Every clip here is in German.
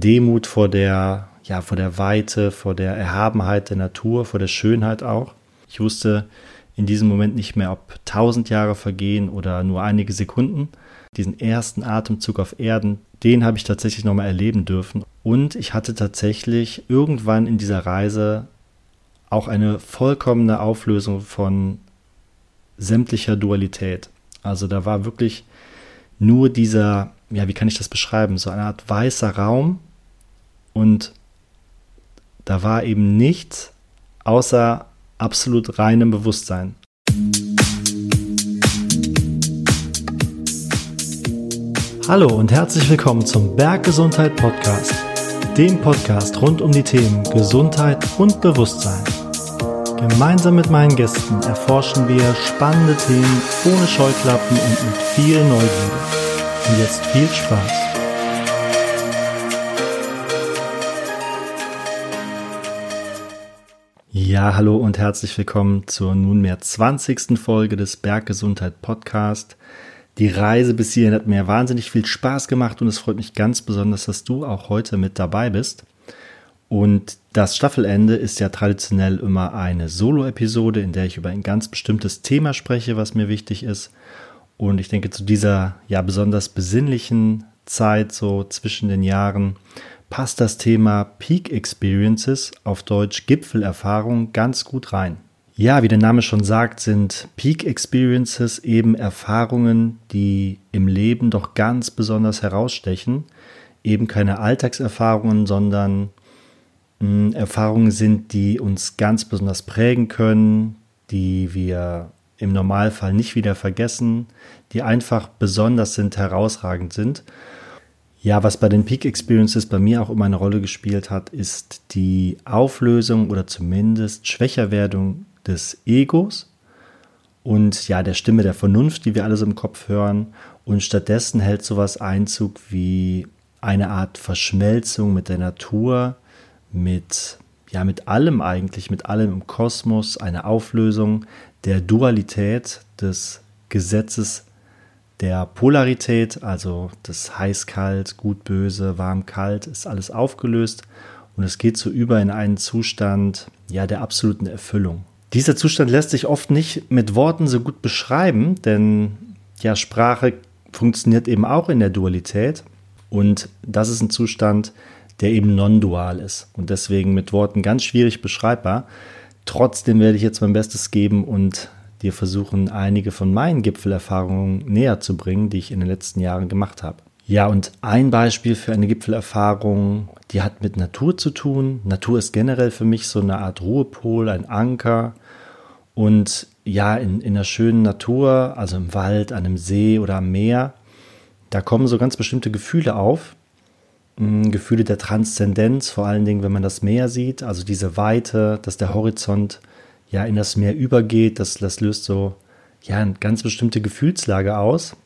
Demut vor der, ja, vor der Weite, vor der Erhabenheit der Natur, vor der Schönheit auch. Ich wusste in diesem Moment nicht mehr, ob tausend Jahre vergehen oder nur einige Sekunden. Diesen ersten Atemzug auf Erden, den habe ich tatsächlich nochmal erleben dürfen. Und ich hatte tatsächlich irgendwann in dieser Reise auch eine vollkommene Auflösung von sämtlicher Dualität. Also da war wirklich nur dieser, ja, wie kann ich das beschreiben, so eine Art weißer Raum und da war eben nichts außer absolut reinem Bewusstsein. Hallo und herzlich willkommen zum Berggesundheit Podcast, dem Podcast rund um die Themen Gesundheit und Bewusstsein. Gemeinsam mit meinen Gästen erforschen wir spannende Themen ohne Scheuklappen und mit viel Neugierde. Und jetzt viel Spaß. Ja, hallo und herzlich willkommen zur nunmehr 20. Folge des Berggesundheit Podcast. Die Reise bis hierhin hat mir wahnsinnig viel Spaß gemacht und es freut mich ganz besonders, dass du auch heute mit dabei bist. Und das Staffelende ist ja traditionell immer eine Solo-Episode, in der ich über ein ganz bestimmtes Thema spreche, was mir wichtig ist. Und ich denke, zu dieser ja besonders besinnlichen Zeit, so zwischen den Jahren, passt das Thema Peak Experiences, auf Deutsch Gipfelerfahrung, ganz gut rein. Ja, wie der Name schon sagt, sind Peak Experiences eben Erfahrungen, die im Leben doch ganz besonders herausstechen. Eben keine Alltagserfahrungen, sondern Erfahrungen sind, die uns ganz besonders prägen können, die wir im Normalfall nicht wieder vergessen, die einfach besonders sind, herausragend sind. Ja, was bei den Peak Experiences bei mir auch immer eine Rolle gespielt hat, ist die Auflösung oder zumindest Schwächerwerdung des Egos und ja, der Stimme der Vernunft, die wir alle so im Kopf hören. Und stattdessen hält sowas Einzug wie eine Art Verschmelzung mit der Natur, mit, ja, mit allem eigentlich, mit allem im Kosmos, eine Auflösung der Dualität des Gesetzes der Polarität, also das heiß-kalt, gut-böse, warm-kalt, ist alles aufgelöst und es geht so über in einen Zustand ja, der absoluten Erfüllung. Dieser Zustand lässt sich oft nicht mit Worten so gut beschreiben, denn ja, Sprache funktioniert eben auch in der Dualität und das ist ein Zustand, der eben non-dual ist und deswegen mit Worten ganz schwierig beschreibbar. Trotzdem werde ich jetzt mein Bestes geben und dir versuchen, einige von meinen Gipfelerfahrungen näher zu bringen, die ich in den letzten Jahren gemacht habe. Ja, und ein Beispiel für eine Gipfelerfahrung, die hat mit Natur zu tun. Natur ist generell für mich so eine Art Ruhepol, ein Anker. Und ja, in, in einer schönen Natur, also im Wald, an einem See oder am Meer, da kommen so ganz bestimmte Gefühle auf, Gefühle der Transzendenz, vor allen Dingen, wenn man das Meer sieht, also diese Weite, dass der Horizont ja in das Meer übergeht, das, das löst so ja eine ganz bestimmte Gefühlslage aus.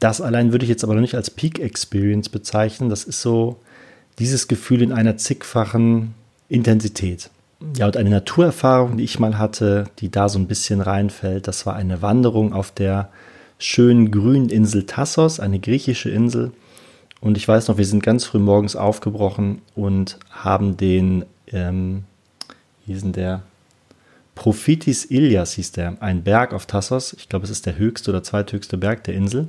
Das allein würde ich jetzt aber noch nicht als Peak Experience bezeichnen. Das ist so dieses Gefühl in einer zigfachen Intensität. Ja, und eine Naturerfahrung, die ich mal hatte, die da so ein bisschen reinfällt, das war eine Wanderung auf der schönen grünen Insel Tassos, eine griechische Insel und ich weiß noch, wir sind ganz früh morgens aufgebrochen und haben den, ähm, wie hieß denn der? Prophitis Ilias hieß der, ein Berg auf Tassos. Ich glaube, es ist der höchste oder zweithöchste Berg der Insel.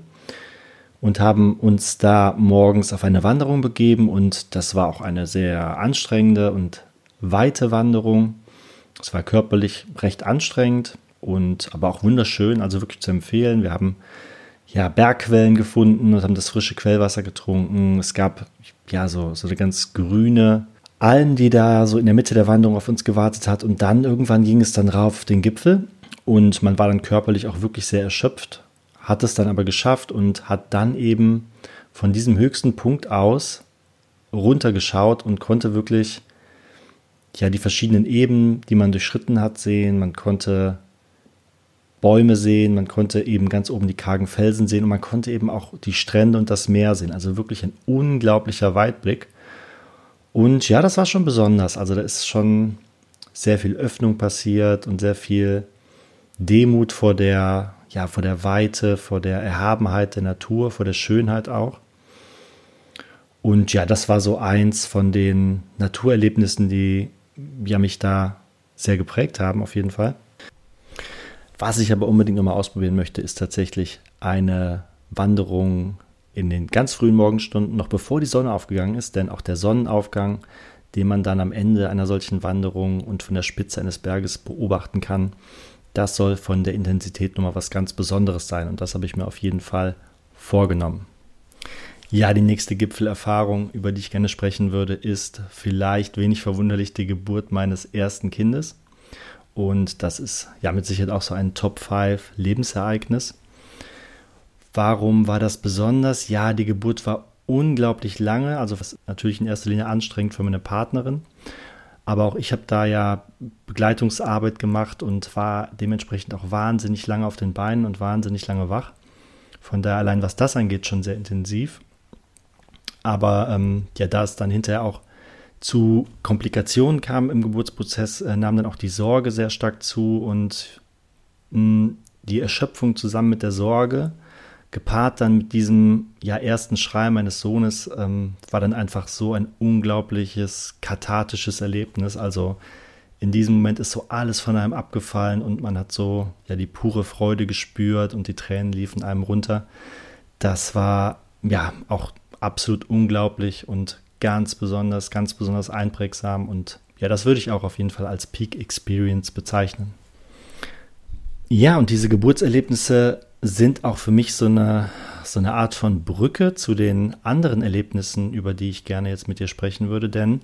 Und haben uns da morgens auf eine Wanderung begeben und das war auch eine sehr anstrengende und weite Wanderung. Es war körperlich recht anstrengend und aber auch wunderschön, also wirklich zu empfehlen. Wir haben ja, Bergquellen gefunden und haben das frische Quellwasser getrunken. Es gab ja so, so eine ganz grüne Alm, die da so in der Mitte der Wanderung auf uns gewartet hat. Und dann irgendwann ging es dann rauf auf den Gipfel und man war dann körperlich auch wirklich sehr erschöpft, hat es dann aber geschafft und hat dann eben von diesem höchsten Punkt aus runtergeschaut und konnte wirklich ja die verschiedenen Ebenen, die man durchschritten hat, sehen. Man konnte Bäume sehen, man konnte eben ganz oben die kargen Felsen sehen und man konnte eben auch die Strände und das Meer sehen. Also wirklich ein unglaublicher Weitblick. Und ja, das war schon besonders. Also da ist schon sehr viel Öffnung passiert und sehr viel Demut vor der, ja, vor der Weite, vor der Erhabenheit der Natur, vor der Schönheit auch. Und ja, das war so eins von den Naturerlebnissen, die ja mich da sehr geprägt haben, auf jeden Fall. Was ich aber unbedingt nochmal ausprobieren möchte, ist tatsächlich eine Wanderung in den ganz frühen Morgenstunden, noch bevor die Sonne aufgegangen ist, denn auch der Sonnenaufgang, den man dann am Ende einer solchen Wanderung und von der Spitze eines Berges beobachten kann, das soll von der Intensität nochmal was ganz Besonderes sein und das habe ich mir auf jeden Fall vorgenommen. Ja, die nächste Gipfelerfahrung, über die ich gerne sprechen würde, ist vielleicht wenig verwunderlich die Geburt meines ersten Kindes. Und das ist ja mit Sicherheit auch so ein Top 5 Lebensereignis. Warum war das besonders? Ja, die Geburt war unglaublich lange, also was natürlich in erster Linie anstrengend für meine Partnerin. Aber auch ich habe da ja Begleitungsarbeit gemacht und war dementsprechend auch wahnsinnig lange auf den Beinen und wahnsinnig lange wach. Von daher allein was das angeht, schon sehr intensiv. Aber ähm, ja, da es dann hinterher auch zu Komplikationen kam im Geburtsprozess, äh, nahm dann auch die Sorge sehr stark zu und mh, hm, die Erschöpfung zusammen mit der Sorge, gepaart dann mit diesem ja ersten Schrei meines Sohnes, ähm, war dann einfach so ein unglaubliches kathartisches Erlebnis. Also in diesem Moment ist so alles von einem abgefallen und man hat so ja die pure Freude gespürt und die Tränen liefen einem runter. Das war ja auch absolut unglaublich und ganz besonders, ganz besonders einprägsam und ja, das würde ich auch auf jeden Fall als Peak Experience bezeichnen. Ja, und diese Geburtserlebnisse sind auch für mich so eine, so eine Art von Brücke zu den anderen Erlebnissen, über die ich gerne jetzt mit dir sprechen würde, denn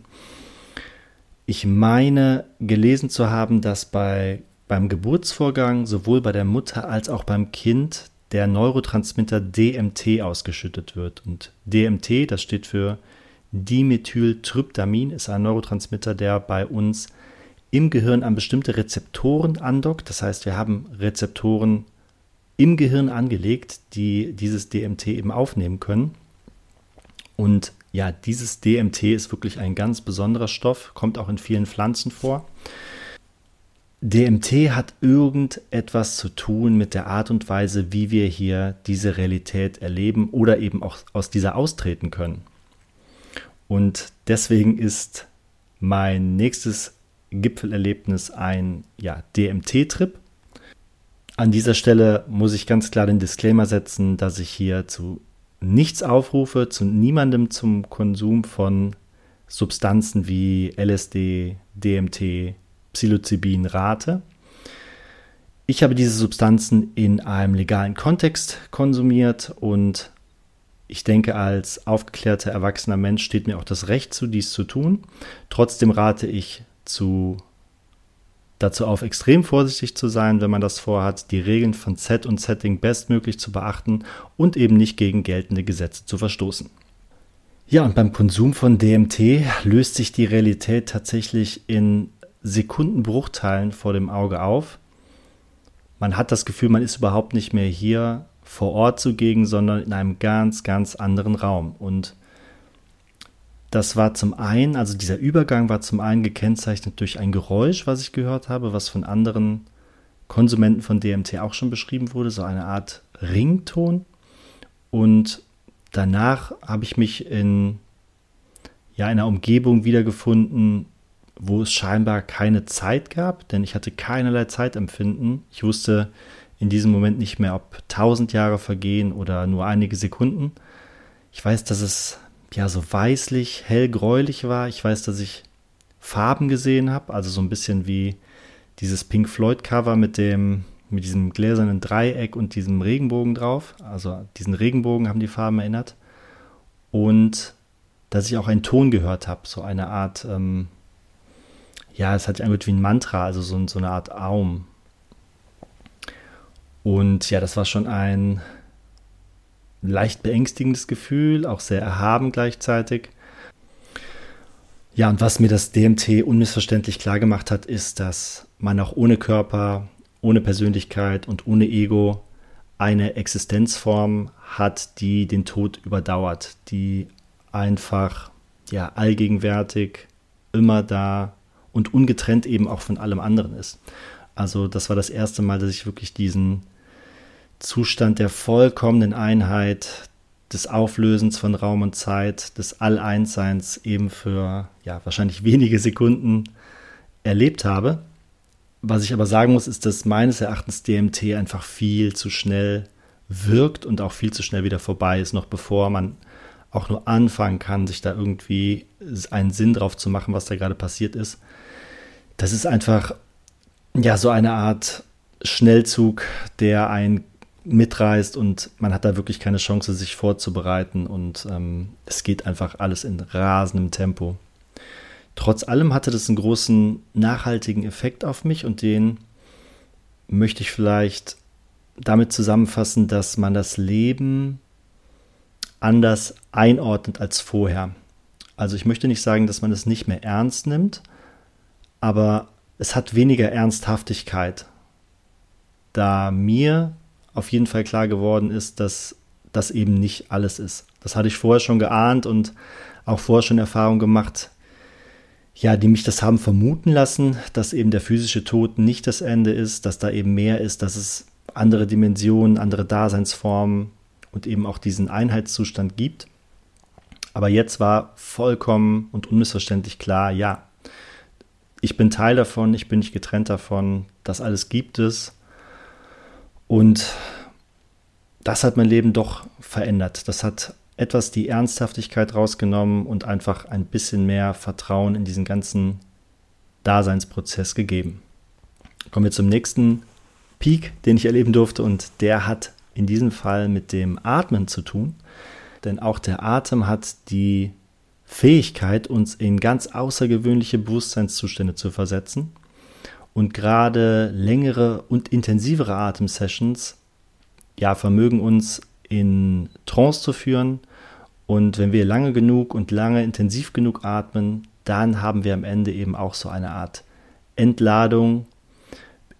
ich meine gelesen zu haben, dass bei, beim Geburtsvorgang sowohl bei der Mutter als auch beim Kind der Neurotransmitter DMT ausgeschüttet wird. Und DMT, das steht für Dimethyltryptamin, ist ein Neurotransmitter, der bei uns im Gehirn an bestimmte Rezeptoren andockt. Das heißt, wir haben Rezeptoren im Gehirn angelegt, die dieses DMT eben aufnehmen können. Und ja, dieses DMT ist wirklich ein ganz besonderer Stoff, kommt auch in vielen Pflanzen vor. DMT hat irgendetwas zu tun mit der Art und Weise, wie wir hier diese Realität erleben oder eben auch aus dieser austreten können. Und deswegen ist mein nächstes Gipfelerlebnis ein ja, DMT-Trip. An dieser Stelle muss ich ganz klar den Disclaimer setzen, dass ich hier zu nichts aufrufe, zu niemandem zum Konsum von Substanzen wie LSD, DMT, Psilocybin rate. Ich habe diese Substanzen in einem legalen Kontext konsumiert und ich denke, als aufgeklärter erwachsener Mensch steht mir auch das Recht zu, dies zu tun. Trotzdem rate ich zu, dazu auf, extrem vorsichtig zu sein, wenn man das vorhat, die Regeln von Set und Setting bestmöglich zu beachten und eben nicht gegen geltende Gesetze zu verstoßen. Ja, und beim Konsum von DMT löst sich die Realität tatsächlich in Sekundenbruchteilen vor dem Auge auf. Man hat das Gefühl, man ist überhaupt nicht mehr hier vor Ort zugegen, sondern in einem ganz, ganz anderen Raum. Und das war zum einen, also dieser Übergang war zum einen gekennzeichnet durch ein Geräusch, was ich gehört habe, was von anderen Konsumenten von DMT auch schon beschrieben wurde, so eine Art Rington. Und danach habe ich mich in ja, einer Umgebung wiedergefunden, wo es scheinbar keine Zeit gab, denn ich hatte keinerlei Zeitempfinden. Ich wusste in diesem Moment nicht mehr, ob tausend Jahre vergehen oder nur einige Sekunden. Ich weiß, dass es ja so weißlich, hellgräulich war. Ich weiß, dass ich Farben gesehen habe, also so ein bisschen wie dieses Pink Floyd Cover mit dem mit diesem gläsernen Dreieck und diesem Regenbogen drauf. Also diesen Regenbogen haben die Farben erinnert. Und dass ich auch einen Ton gehört habe, so eine Art ähm, ja, es hat sich angehört wie ein Mantra, also so, so eine Art Aum. Und ja, das war schon ein leicht beängstigendes Gefühl, auch sehr erhaben gleichzeitig. Ja, und was mir das DMT unmissverständlich klar gemacht hat, ist, dass man auch ohne Körper, ohne Persönlichkeit und ohne Ego eine Existenzform hat, die den Tod überdauert, die einfach ja allgegenwärtig, immer da und ungetrennt eben auch von allem anderen ist. Also das war das erste Mal, dass ich wirklich diesen Zustand der vollkommenen Einheit, des Auflösens von Raum und Zeit, des All-Eins-Seins eben für ja, wahrscheinlich wenige Sekunden erlebt habe. Was ich aber sagen muss, ist, dass meines Erachtens DMT einfach viel zu schnell wirkt und auch viel zu schnell wieder vorbei ist, noch bevor man auch nur anfangen kann, sich da irgendwie einen Sinn drauf zu machen, was da gerade passiert ist. Das ist einfach ja so eine Art Schnellzug, der einen mitreißt und man hat da wirklich keine Chance, sich vorzubereiten und ähm, es geht einfach alles in rasendem Tempo. Trotz allem hatte das einen großen nachhaltigen Effekt auf mich und den möchte ich vielleicht damit zusammenfassen, dass man das Leben anders einordnet als vorher. Also ich möchte nicht sagen, dass man es nicht mehr ernst nimmt, aber es hat weniger Ernsthaftigkeit, da mir auf jeden Fall klar geworden ist, dass das eben nicht alles ist. Das hatte ich vorher schon geahnt und auch vorher schon Erfahrungen gemacht, ja, die mich das haben vermuten lassen, dass eben der physische Tod nicht das Ende ist, dass da eben mehr ist, dass es andere Dimensionen, andere Daseinsformen und eben auch diesen Einheitszustand gibt. Aber jetzt war vollkommen und unmissverständlich klar, ja, ich bin Teil davon, ich bin nicht getrennt davon, das alles gibt es und das hat mein Leben doch verändert. Das hat etwas die Ernsthaftigkeit rausgenommen und einfach ein bisschen mehr Vertrauen in diesen ganzen Daseinsprozess gegeben. Kommen wir zum nächsten Peak, den ich erleben durfte und der hat in diesem Fall mit dem Atmen zu tun. Denn auch der Atem hat die Fähigkeit, uns in ganz außergewöhnliche Bewusstseinszustände zu versetzen. Und gerade längere und intensivere Atemsessions ja, vermögen uns in Trance zu führen. Und wenn wir lange genug und lange intensiv genug atmen, dann haben wir am Ende eben auch so eine Art Entladung.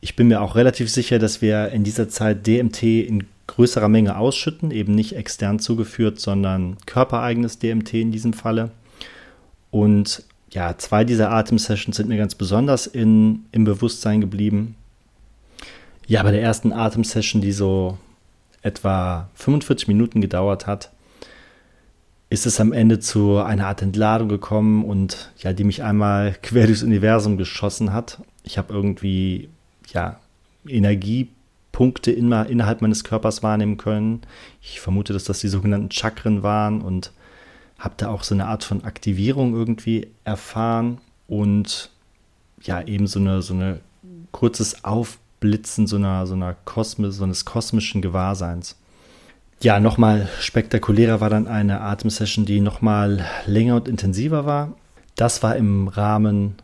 Ich bin mir auch relativ sicher, dass wir in dieser Zeit DMT in größerer Menge ausschütten, eben nicht extern zugeführt, sondern körpereigenes DMT in diesem Falle. Und ja, zwei dieser Atemsessions sind mir ganz besonders in, im Bewusstsein geblieben. Ja, bei der ersten Atemsession, die so etwa 45 Minuten gedauert hat, ist es am Ende zu einer Art Entladung gekommen und ja, die mich einmal quer durchs Universum geschossen hat. Ich habe irgendwie ja Energiepunkte in, innerhalb meines Körpers wahrnehmen können. Ich vermute, dass das die sogenannten Chakren waren und habe da auch so eine Art von Aktivierung irgendwie erfahren und ja, eben so eine, so eine kurzes Aufblitzen so einer, so einer Kosmos, so eines kosmischen Gewahrseins. Ja, nochmal spektakulärer war dann eine Atemsession, die nochmal länger und intensiver war. Das war im Rahmen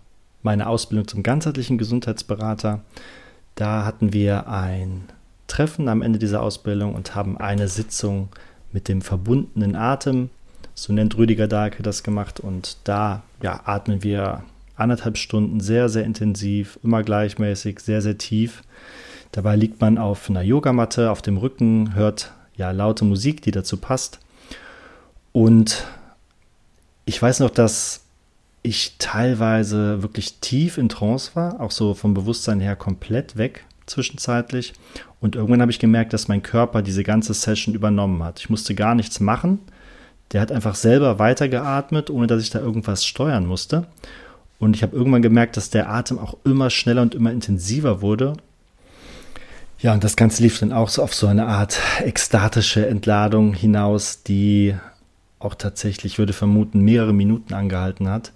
meiner Ausbildung zum ganzheitlichen Gesundheitsberater. Da hatten wir ein Treffen am Ende dieser Ausbildung und haben eine Sitzung mit dem verbundenen Atem so nennt Rüdiger Dahlke das gemacht. Und da ja, atmen wir anderthalb Stunden sehr, sehr intensiv, immer gleichmäßig, sehr, sehr tief. Dabei liegt man auf einer Yogamatte auf dem Rücken, hört ja laute Musik, die dazu passt. Und ich weiß noch, dass ich teilweise wirklich tief in Trance war, auch so vom Bewusstsein her komplett weg zwischenzeitlich. Und irgendwann habe ich gemerkt, dass mein Körper diese ganze Session übernommen hat. Ich musste gar nichts machen. Der hat einfach selber weitergeatmet, ohne dass ich da irgendwas steuern musste. Und ich habe irgendwann gemerkt, dass der Atem auch immer schneller und immer intensiver wurde. Ja, und das Ganze lief dann auch so auf so eine Art ekstatische Entladung hinaus, die auch tatsächlich, ich würde vermuten, mehrere Minuten angehalten hat.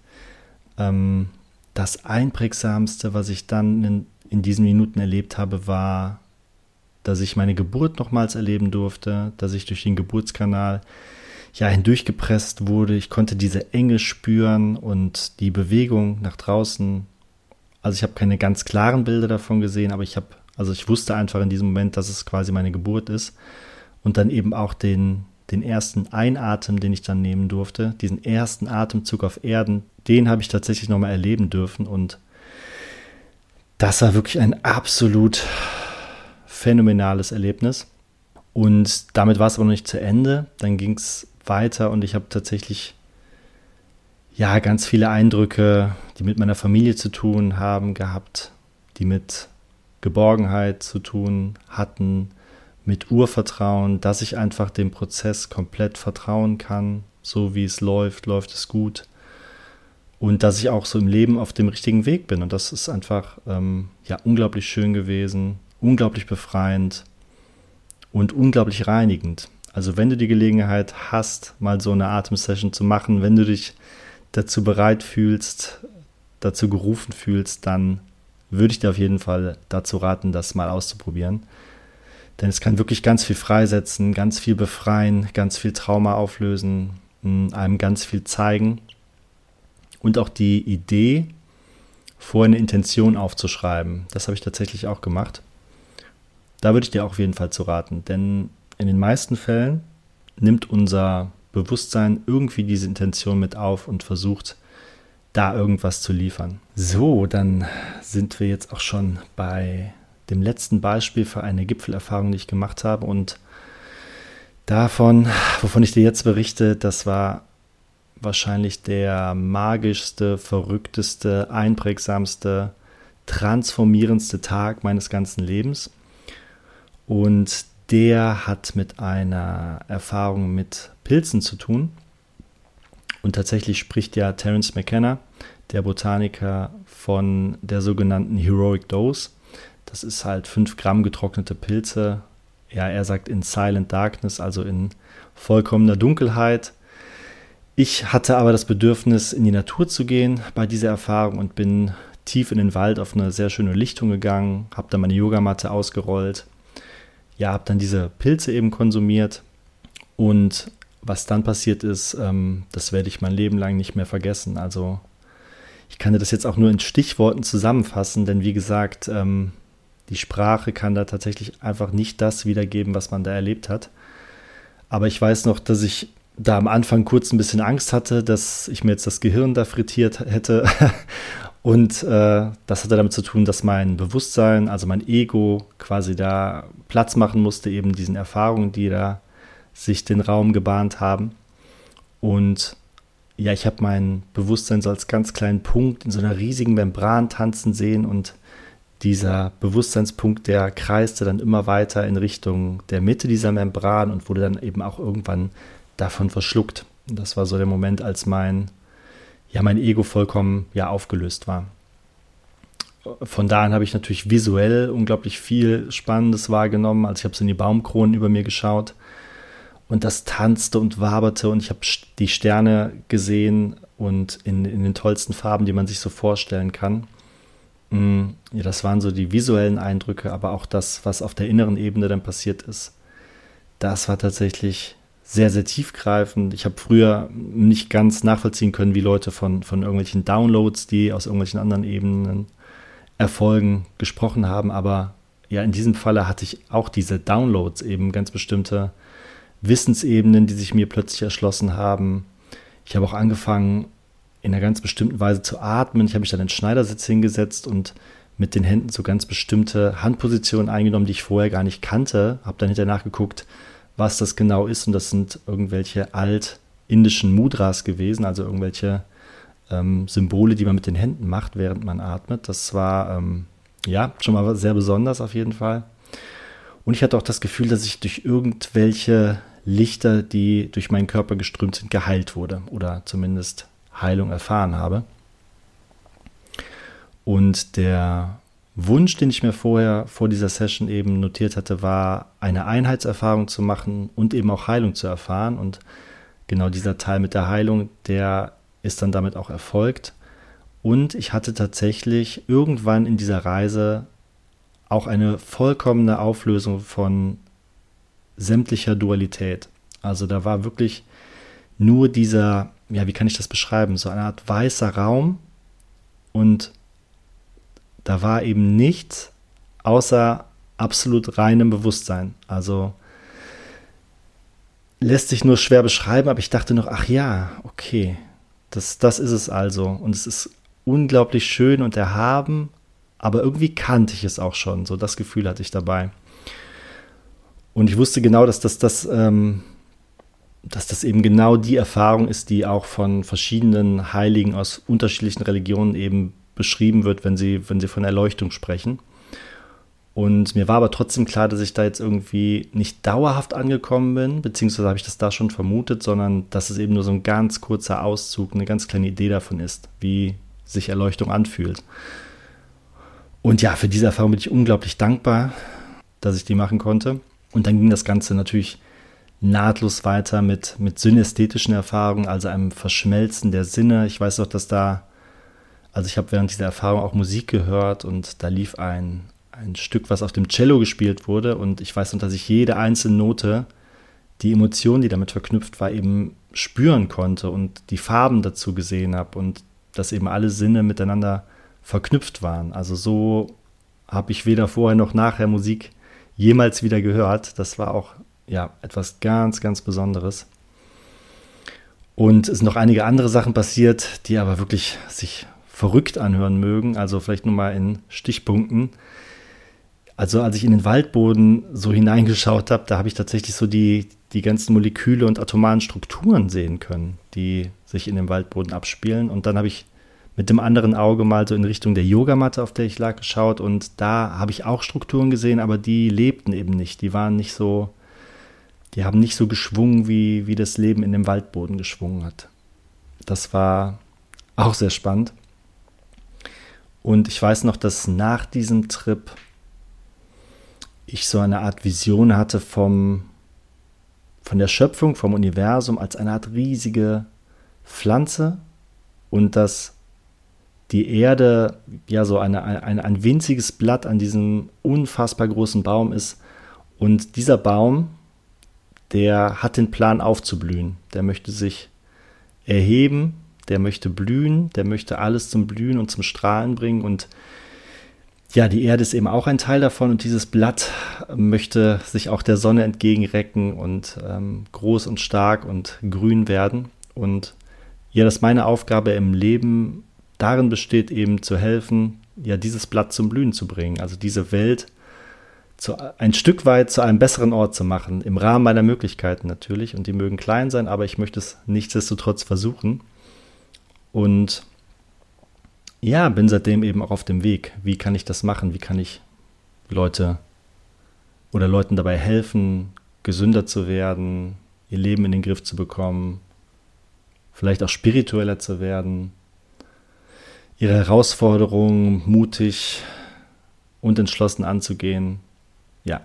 Ähm, das Einprägsamste, was ich dann in, in diesen Minuten erlebt habe, war, dass ich meine Geburt nochmals erleben durfte, dass ich durch den Geburtskanal ja hindurchgepresst wurde. Ich konnte diese Enge spüren und die Bewegung nach draußen. Also ich habe keine ganz klaren Bilder davon gesehen, aber ich habe, also ich wusste einfach in diesem Moment, dass es quasi meine Geburt ist. Und dann eben auch den, den ersten Einatmen, den ich dann nehmen durfte, diesen ersten Atemzug auf Erden, den habe ich tatsächlich nochmal erleben dürfen. Und das war wirklich ein absolut phänomenales Erlebnis. Und damit war es aber noch nicht zu Ende. Dann ging es weiter und ich habe tatsächlich ja ganz viele Eindrücke, die mit meiner Familie zu tun haben, gehabt, die mit Geborgenheit zu tun hatten, mit Urvertrauen, dass ich einfach dem Prozess komplett vertrauen kann, so wie es läuft, läuft es gut. Und dass ich auch so im Leben auf dem richtigen Weg bin. Und das ist einfach ähm, ja unglaublich schön gewesen, unglaublich befreiend und unglaublich reinigend. Also wenn du die Gelegenheit hast, mal so eine Atemsession zu machen, wenn du dich dazu bereit fühlst, dazu gerufen fühlst, dann würde ich dir auf jeden Fall dazu raten, das mal auszuprobieren. Denn es kann wirklich ganz viel freisetzen, ganz viel befreien, ganz viel Trauma auflösen, einem ganz viel zeigen. Und auch die Idee, vorher eine Intention aufzuschreiben, das habe ich tatsächlich auch gemacht. Da würde ich dir auch auf jeden Fall zu raten, denn in den meisten Fällen nimmt unser Bewusstsein irgendwie diese Intention mit auf und versucht, da irgendwas zu liefern. So, dann sind wir jetzt auch schon bei dem letzten Beispiel für eine Gipfelerfahrung, die ich gemacht habe. Und davon, wovon ich dir jetzt berichte, das war wahrscheinlich der magischste, verrückteste, einprägsamste, transformierendste Tag meines ganzen Lebens. Und der hat mit einer Erfahrung mit Pilzen zu tun. Und tatsächlich spricht ja Terence McKenna, der Botaniker, von der sogenannten Heroic Dose. Das ist halt 5 Gramm getrocknete Pilze. Ja, er sagt in Silent Darkness, also in vollkommener Dunkelheit. Ich hatte aber das Bedürfnis, in die Natur zu gehen bei dieser Erfahrung und bin tief in den Wald auf eine sehr schöne Lichtung gegangen, habe dann meine Yogamatte ausgerollt, ja, habe dann diese Pilze eben konsumiert und was dann passiert ist, ähm, das werde ich mein Leben lang nicht mehr vergessen. Also ich kann das jetzt auch nur in Stichworten zusammenfassen, denn wie gesagt, ähm, die Sprache kann da tatsächlich einfach nicht das wiedergeben, was man da erlebt hat. Aber ich weiß noch, dass ich da am Anfang kurz ein bisschen Angst hatte, dass ich mir jetzt das Gehirn da frittiert hätte. Und äh, das hatte damit zu tun, dass mein Bewusstsein, also mein Ego, quasi da Platz machen musste, eben diesen Erfahrungen, die da sich den Raum gebahnt haben. Und ja, ich habe mein Bewusstsein so als ganz kleinen Punkt in so einer riesigen Membran tanzen sehen und dieser Bewusstseinspunkt, der kreiste dann immer weiter in Richtung der Mitte dieser Membran und wurde dann eben auch irgendwann davon verschluckt. Und das war so der Moment, als mein, ja, mein Ego vollkommen ja aufgelöst war. Von da an habe ich natürlich visuell unglaublich viel Spannendes wahrgenommen. Also ich habe so in die Baumkronen über mir geschaut und das tanzte und waberte und ich habe die Sterne gesehen und in, in den tollsten Farben, die man sich so vorstellen kann. Mm, ja, das waren so die visuellen Eindrücke, aber auch das, was auf der inneren Ebene dann passiert ist, das war tatsächlich sehr, sehr tiefgreifend. Ich habe früher nicht ganz nachvollziehen können, wie Leute von, von irgendwelchen Downloads, die aus irgendwelchen anderen Ebenen erfolgen, gesprochen haben. Aber ja, in diesem Falle hatte ich auch diese Downloads eben ganz bestimmte Wissensebenen, die sich mir plötzlich erschlossen haben. Ich habe auch angefangen, in einer ganz bestimmten Weise zu atmen. Ich habe mich dann in den Schneidersitz hingesetzt und mit den Händen so ganz bestimmte Handpositionen eingenommen, die ich vorher gar nicht kannte. Habe dann hinterher nachgeguckt, was das genau ist. Und das sind irgendwelche alt-indischen Mudras gewesen, also irgendwelche ähm, Symbole, die man mit den Händen macht, während man atmet. Das war ähm, ja schon mal sehr besonders auf jeden Fall. Und ich hatte auch das Gefühl, dass ich durch irgendwelche Lichter, die durch meinen Körper geströmt sind, geheilt wurde oder zumindest Heilung erfahren habe. Und der Wunsch, den ich mir vorher vor dieser Session eben notiert hatte, war, eine Einheitserfahrung zu machen und eben auch Heilung zu erfahren. Und genau dieser Teil mit der Heilung, der ist dann damit auch erfolgt. Und ich hatte tatsächlich irgendwann in dieser Reise auch eine vollkommene Auflösung von sämtlicher Dualität. Also da war wirklich nur dieser, ja, wie kann ich das beschreiben, so eine Art weißer Raum und da war eben nichts außer absolut reinem Bewusstsein. Also lässt sich nur schwer beschreiben, aber ich dachte noch, ach ja, okay, das, das ist es also. Und es ist unglaublich schön und erhaben, aber irgendwie kannte ich es auch schon. So das Gefühl hatte ich dabei. Und ich wusste genau, dass das, das, ähm, dass das eben genau die Erfahrung ist, die auch von verschiedenen Heiligen aus unterschiedlichen Religionen eben beschrieben wird, wenn sie, wenn sie von Erleuchtung sprechen. Und mir war aber trotzdem klar, dass ich da jetzt irgendwie nicht dauerhaft angekommen bin, beziehungsweise habe ich das da schon vermutet, sondern dass es eben nur so ein ganz kurzer Auszug, eine ganz kleine Idee davon ist, wie sich Erleuchtung anfühlt. Und ja, für diese Erfahrung bin ich unglaublich dankbar, dass ich die machen konnte. Und dann ging das Ganze natürlich nahtlos weiter mit, mit synästhetischen Erfahrungen, also einem Verschmelzen der Sinne. Ich weiß auch, dass da, also ich habe während dieser Erfahrung auch Musik gehört und da lief ein, ein Stück, was auf dem Cello gespielt wurde. Und ich weiß noch, dass ich jede einzelne Note, die Emotion, die damit verknüpft war, eben spüren konnte und die Farben dazu gesehen habe und dass eben alle Sinne miteinander verknüpft waren. Also so habe ich weder vorher noch nachher Musik jemals wieder gehört. Das war auch ja etwas ganz, ganz Besonderes. Und es sind noch einige andere Sachen passiert, die aber wirklich sich verrückt anhören mögen. Also vielleicht nur mal in Stichpunkten. Also als ich in den Waldboden so hineingeschaut habe, da habe ich tatsächlich so die, die ganzen Moleküle und atomaren Strukturen sehen können, die sich in dem Waldboden abspielen. Und dann habe ich mit dem anderen Auge mal so in Richtung der Yogamatte, auf der ich lag, geschaut. Und da habe ich auch Strukturen gesehen, aber die lebten eben nicht. Die waren nicht so, die haben nicht so geschwungen, wie, wie das Leben in dem Waldboden geschwungen hat. Das war auch sehr spannend. Und ich weiß noch, dass nach diesem Trip ich so eine Art Vision hatte vom, von der Schöpfung, vom Universum als eine Art riesige Pflanze und dass die Erde ja so eine, eine, ein winziges Blatt an diesem unfassbar großen Baum ist. Und dieser Baum, der hat den Plan aufzublühen. Der möchte sich erheben, der möchte blühen, der möchte alles zum Blühen und zum Strahlen bringen. Und ja, die Erde ist eben auch ein Teil davon und dieses Blatt möchte sich auch der Sonne entgegenrecken und ähm, groß und stark und grün werden. Und ja, dass meine Aufgabe im Leben darin besteht, eben zu helfen, ja, dieses Blatt zum Blühen zu bringen, also diese Welt zu, ein Stück weit zu einem besseren Ort zu machen, im Rahmen meiner Möglichkeiten natürlich. Und die mögen klein sein, aber ich möchte es nichtsdestotrotz versuchen. Und ja, bin seitdem eben auch auf dem Weg. Wie kann ich das machen? Wie kann ich Leute oder Leuten dabei helfen, gesünder zu werden, ihr Leben in den Griff zu bekommen, vielleicht auch spiritueller zu werden, ihre Herausforderungen mutig und entschlossen anzugehen. Ja.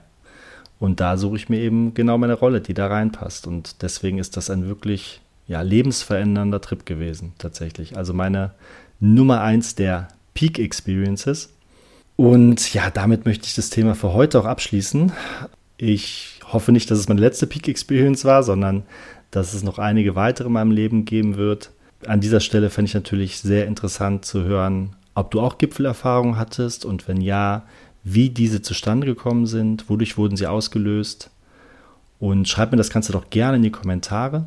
Und da suche ich mir eben genau meine Rolle, die da reinpasst. Und deswegen ist das ein wirklich ja, lebensverändernder Trip gewesen, tatsächlich. Also meine Nummer eins der Peak Experiences. Und ja, damit möchte ich das Thema für heute auch abschließen. Ich hoffe nicht, dass es meine letzte Peak Experience war, sondern dass es noch einige weitere in meinem Leben geben wird. An dieser Stelle fände ich natürlich sehr interessant zu hören, ob du auch Gipfelerfahrungen hattest und wenn ja, wie diese zustande gekommen sind, wodurch wurden sie ausgelöst. Und schreib mir das Ganze doch gerne in die Kommentare.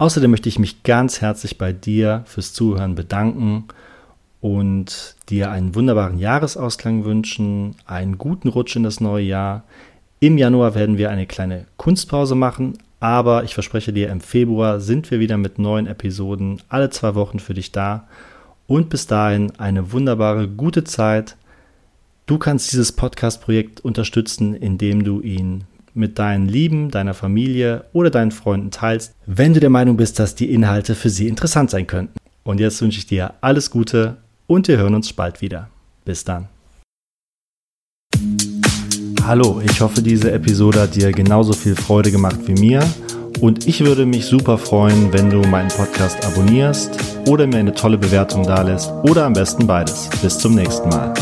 Außerdem möchte ich mich ganz herzlich bei dir fürs Zuhören bedanken und dir einen wunderbaren Jahresausklang wünschen, einen guten Rutsch in das neue Jahr. Im Januar werden wir eine kleine Kunstpause machen, aber ich verspreche dir, im Februar sind wir wieder mit neuen Episoden alle zwei Wochen für dich da. Und bis dahin eine wunderbare, gute Zeit. Du kannst dieses Podcast-Projekt unterstützen, indem du ihn mit deinen Lieben, deiner Familie oder deinen Freunden teilst, wenn du der Meinung bist, dass die Inhalte für sie interessant sein könnten. Und jetzt wünsche ich dir alles Gute und wir hören uns bald wieder. Bis dann. Hallo, ich hoffe, diese Episode hat dir genauso viel Freude gemacht wie mir. Und ich würde mich super freuen, wenn du meinen Podcast abonnierst oder mir eine tolle Bewertung dalässt oder am besten beides. Bis zum nächsten Mal.